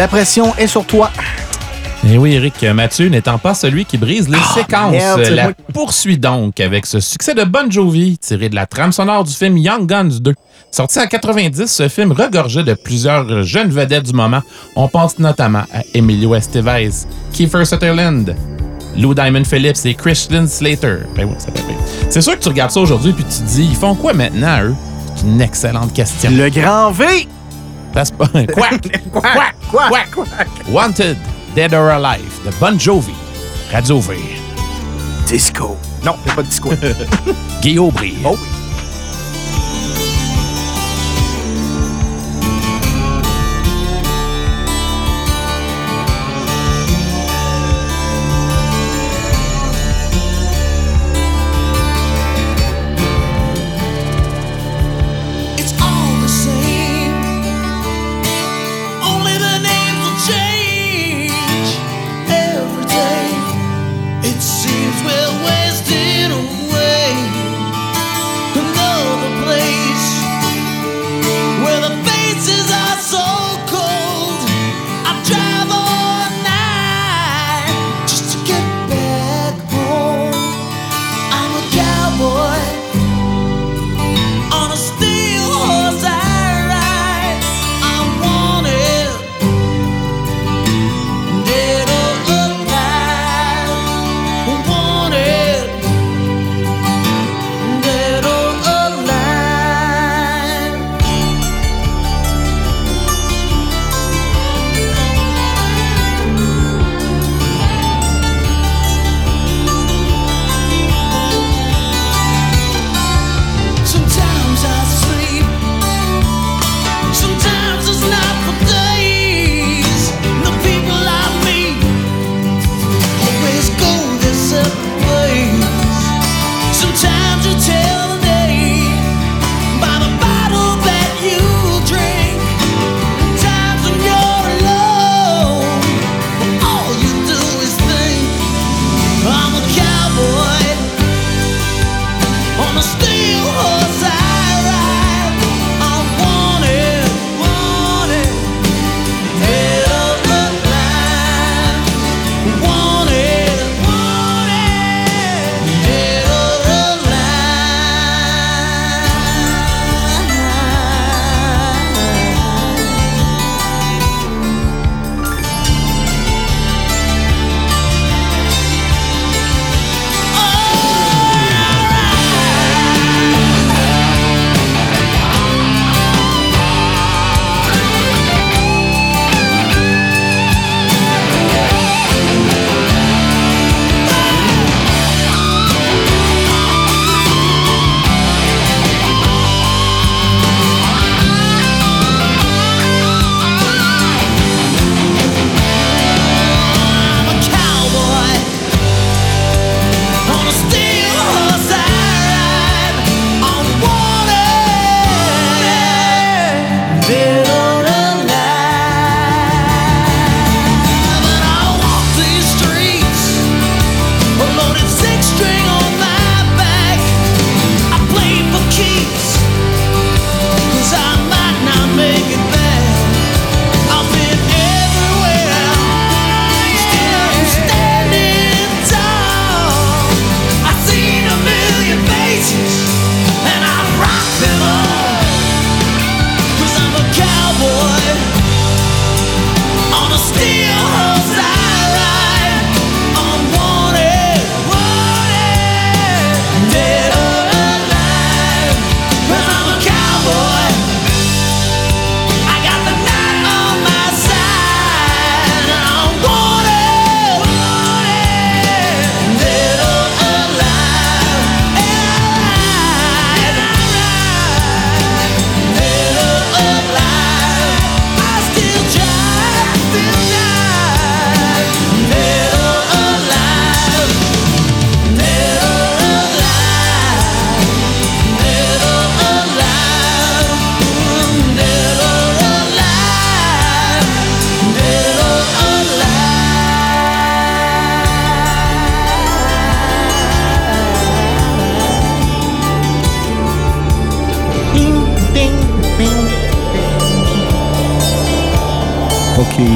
La pression est sur toi. Et Eh oui, Eric, Mathieu n'étant pas celui qui brise les séquences, merde, la moi. poursuit donc avec ce succès de Bon Jovi tiré de la trame sonore du film Young Guns 2. Sorti en 90, ce film regorgeait de plusieurs jeunes vedettes du moment. On pense notamment à Emilio Estevez, Kiefer Sutherland, Lou Diamond Phillips et Christian Slater. Ben oui. C'est sûr que tu regardes ça aujourd'hui puis tu te dis, ils font quoi maintenant, eux? C'est une excellente question. Le grand V. Passe pas. Quack! Quack! Quack! Wanted, Dead or Alive de Bon Jovi. Radio Vert. Disco. Non, il n'y a pas de disco. Guy Aubry. Oh oui.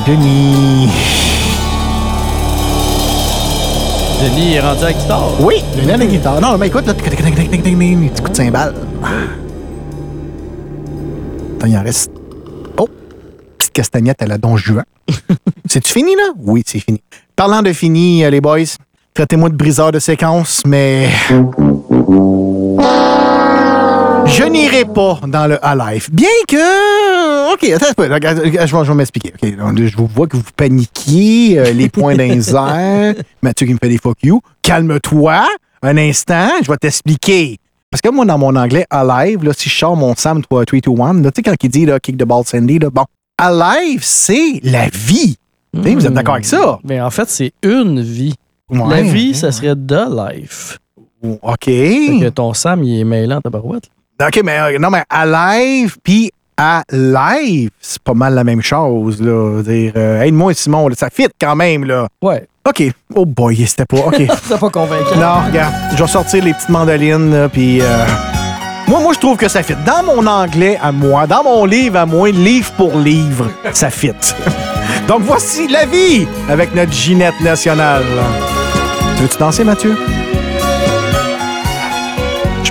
Denis. Denis est rendu à la guitare. Oui, Denis a la guitare. Non, mais écoute, là, petits coups de cymbales. Attends, il en reste. Oh! Petite castagnette à la Don Juan. C'est-tu fini, là? Oui, c'est fini. Parlant de fini, euh, les boys, traitez-moi de briseur de séquence, mais. Je n'irai pas dans le Alive. Bien que. OK, attends un peu. Je vais, m'expliquer. Je vous vois que vous paniquiez, euh, les points airs. Mathieu qui me fait des fuck you. Calme-toi. Un instant, je vais t'expliquer. Parce que moi, dans mon anglais, Alive, là, si je sors mon Sam 3, 2, 1, là, tu sais, quand il dit là, kick the ball, Sandy, là, bon. Alive, c'est la vie. Vous êtes d'accord avec ça? Mais en fait, c'est une vie. Ouais. La vie, ça serait the life. OK. Fait que ton Sam, il est mêlant ta barouette. OK, mais euh, non, mais Alive puis Alive, c'est pas mal la même chose, là. Dire, euh, aide-moi, Simon, là, ça fit quand même, là. Ouais. OK. Oh boy, c'était pas. OK. T'es pas convaincant. non, regarde, je vais sortir les petites mandolines, là, puis. euh, Moi, moi, je trouve que ça fit. Dans mon anglais à moi, dans mon livre à moi, livre pour livre, ça fit. Donc, voici la vie avec notre Ginette nationale. Tu veux-tu danser, Mathieu?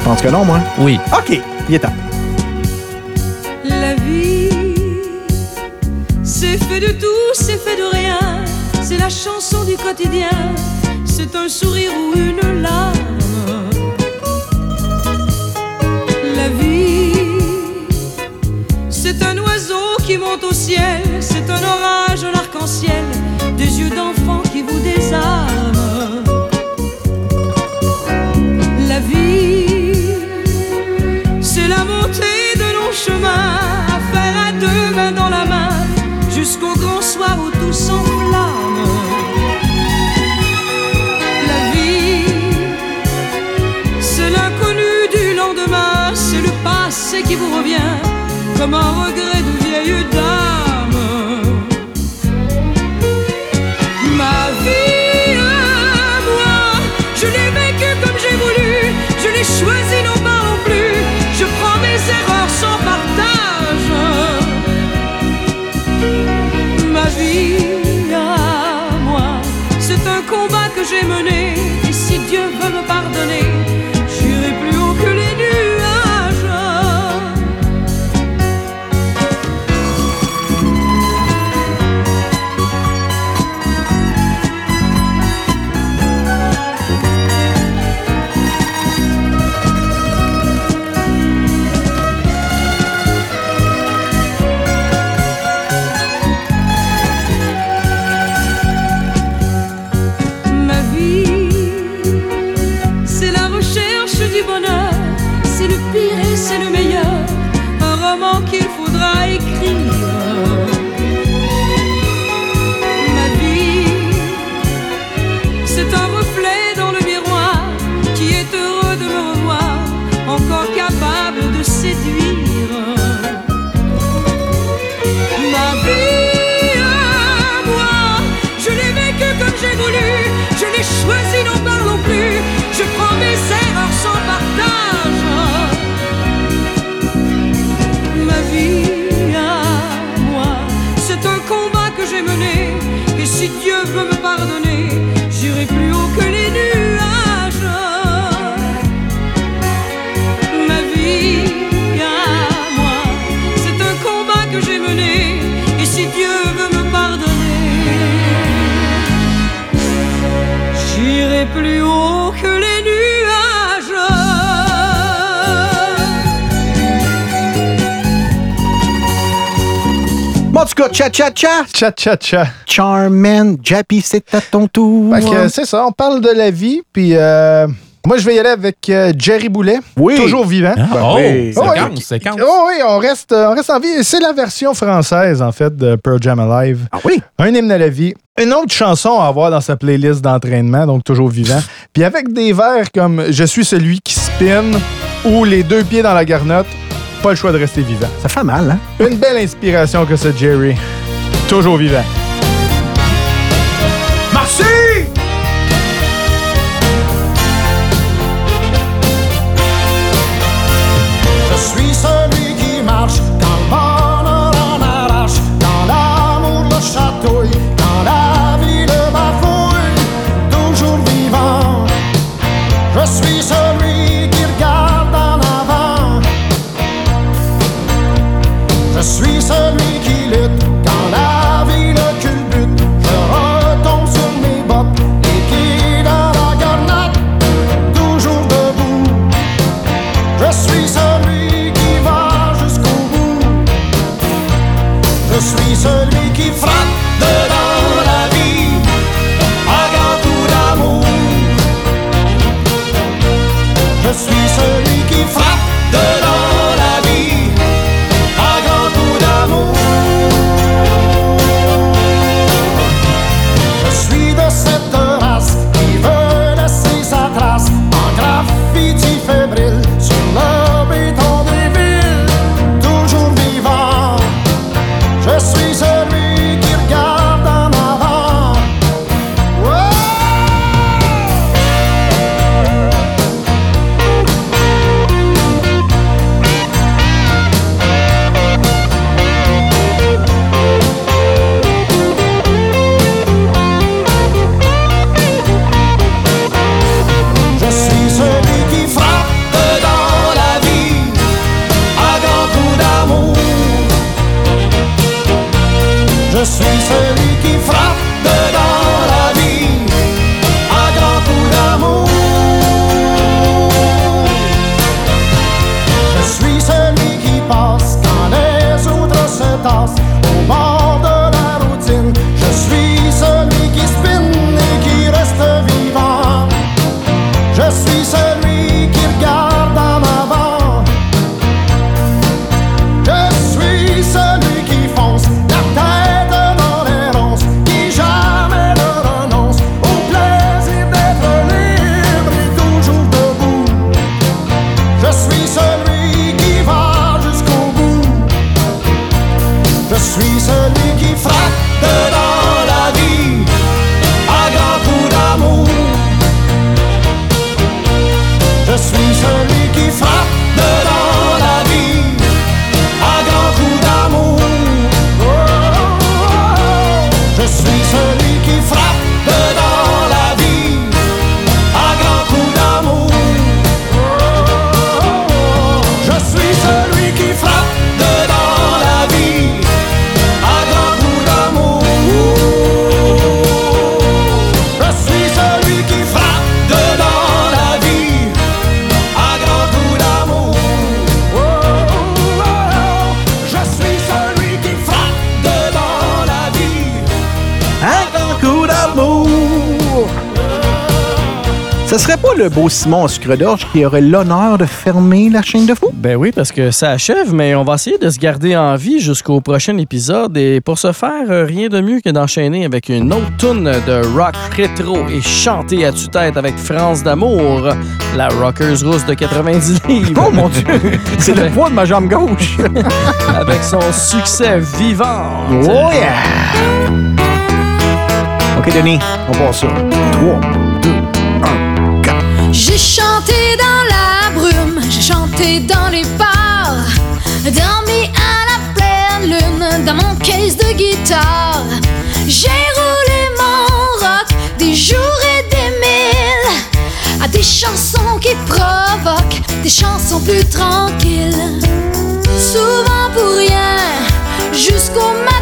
Je pense que non, moi. Oui. OK, il est temps. La vie, c'est fait de tout, c'est fait de rien. C'est la chanson du quotidien. C'est un sourire ou une larme. La vie, c'est un oiseau qui monte au ciel. C'est un orage, un arc-en-ciel. Des yeux d'enfant qui vous désarment. La vie, chemins à faire à deux mains dans la main jusqu'au grand soir où tout s'enflamme. La vie, c'est l'inconnu du lendemain, c'est le passé qui vous revient comme un regret de vieille dame. Ma vie à moi, je l'ai vécue comme j'ai voulu, je l'ai choisi veut si Dieu veut me pardonner, en tout cas, cha-cha-cha. Cha-cha-cha. Charman, Jappy, c'est à ton tour. Fait que, c'est ça, on parle de la vie, puis euh, moi, je vais y aller avec euh, Jerry Boulet, Oui. toujours vivant. Ah, oh, oui. Oh, séquence, oui. séquence. Oh oui, on reste, on reste en vie. C'est la version française, en fait, de Pearl Jam Alive. Ah oui? Un hymne à la vie. Une autre chanson à avoir dans sa playlist d'entraînement, donc toujours vivant. Puis avec des vers comme Je suis celui qui spin ou Les deux pieds dans la garnotte, pas le choix de rester vivant. Ça fait mal, hein? Une belle inspiration que ce Jerry. Toujours vivant. Merci! Je suis celui qui marche Ce serait pas le beau Simon Sucre d'Orge qui aurait l'honneur de fermer la chaîne de fou? Ben oui, parce que ça achève, mais on va essayer de se garder en vie jusqu'au prochain épisode. Et pour ce faire, euh, rien de mieux que d'enchaîner avec une autre tune de rock rétro et chanter à tue-tête avec France d'amour, la Rockers rousse de 90 livres. Oh mon Dieu! C'est le poids de ma jambe gauche! avec son succès vivant. Oh yeah! OK, Denis, on passe ça. 3, 2, 1, 4. J'ai chanté dans la brume, j'ai chanté dans les bars, dormi à la pleine lune dans mon case de guitare. J'ai roulé mon rock des jours et des milles à des chansons qui provoquent des chansons plus tranquilles. Souvent pour rien, jusqu'au matin.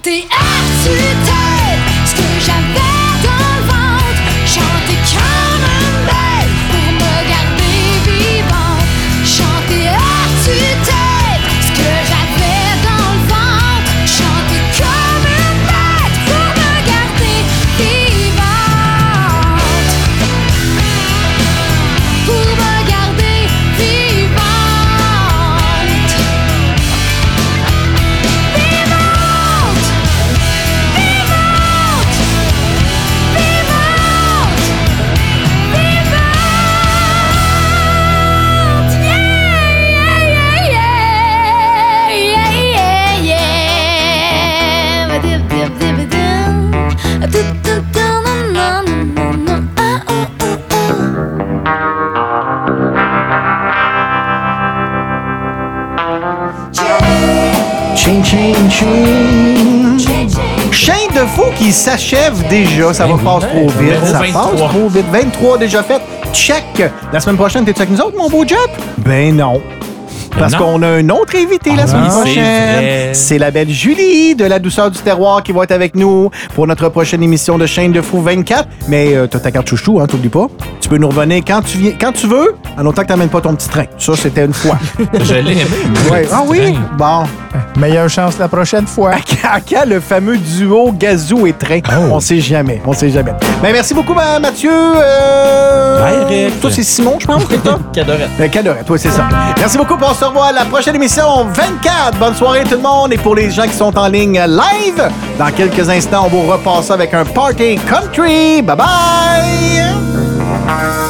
21 qui s'achève déjà. Ça va passer trop vite. numéro Ça 23. passe trop vite. 23 déjà fait. Check. La semaine prochaine, t'es avec nous autres, mon beau Jap? Ben non. Parce qu'on a un autre invité la Ah, semaine prochaine. C'est la belle Julie de la douceur du terroir qui va être avec nous pour notre prochaine émission de Chaîne de Fou 24. Mais euh, t'as ta carte chouchou, hein, t'oublies pas. Tu peux nous revenir quand tu viens, quand tu veux, en autant que t'amènes pas ton petit train. Ça, c'était une fois. Je l'ai aimé. Ouais. Ah oui? Bon. Meilleure chance la prochaine fois. À quand le fameux duo gazou et train? On sait jamais. On sait jamais. Ben, merci beaucoup, ma- Mathieu. Euh... Bye, Eric. Toi, c'est Simon, je pense, c'est ça? Cadorette. Euh, Cadorette, oui, c'est ça. Merci beaucoup. On se revoit à la prochaine émission 24. Bonne soirée, tout le monde. Et pour les gens qui sont en ligne live, dans quelques instants, on vous repasse avec un party country. Bye bye!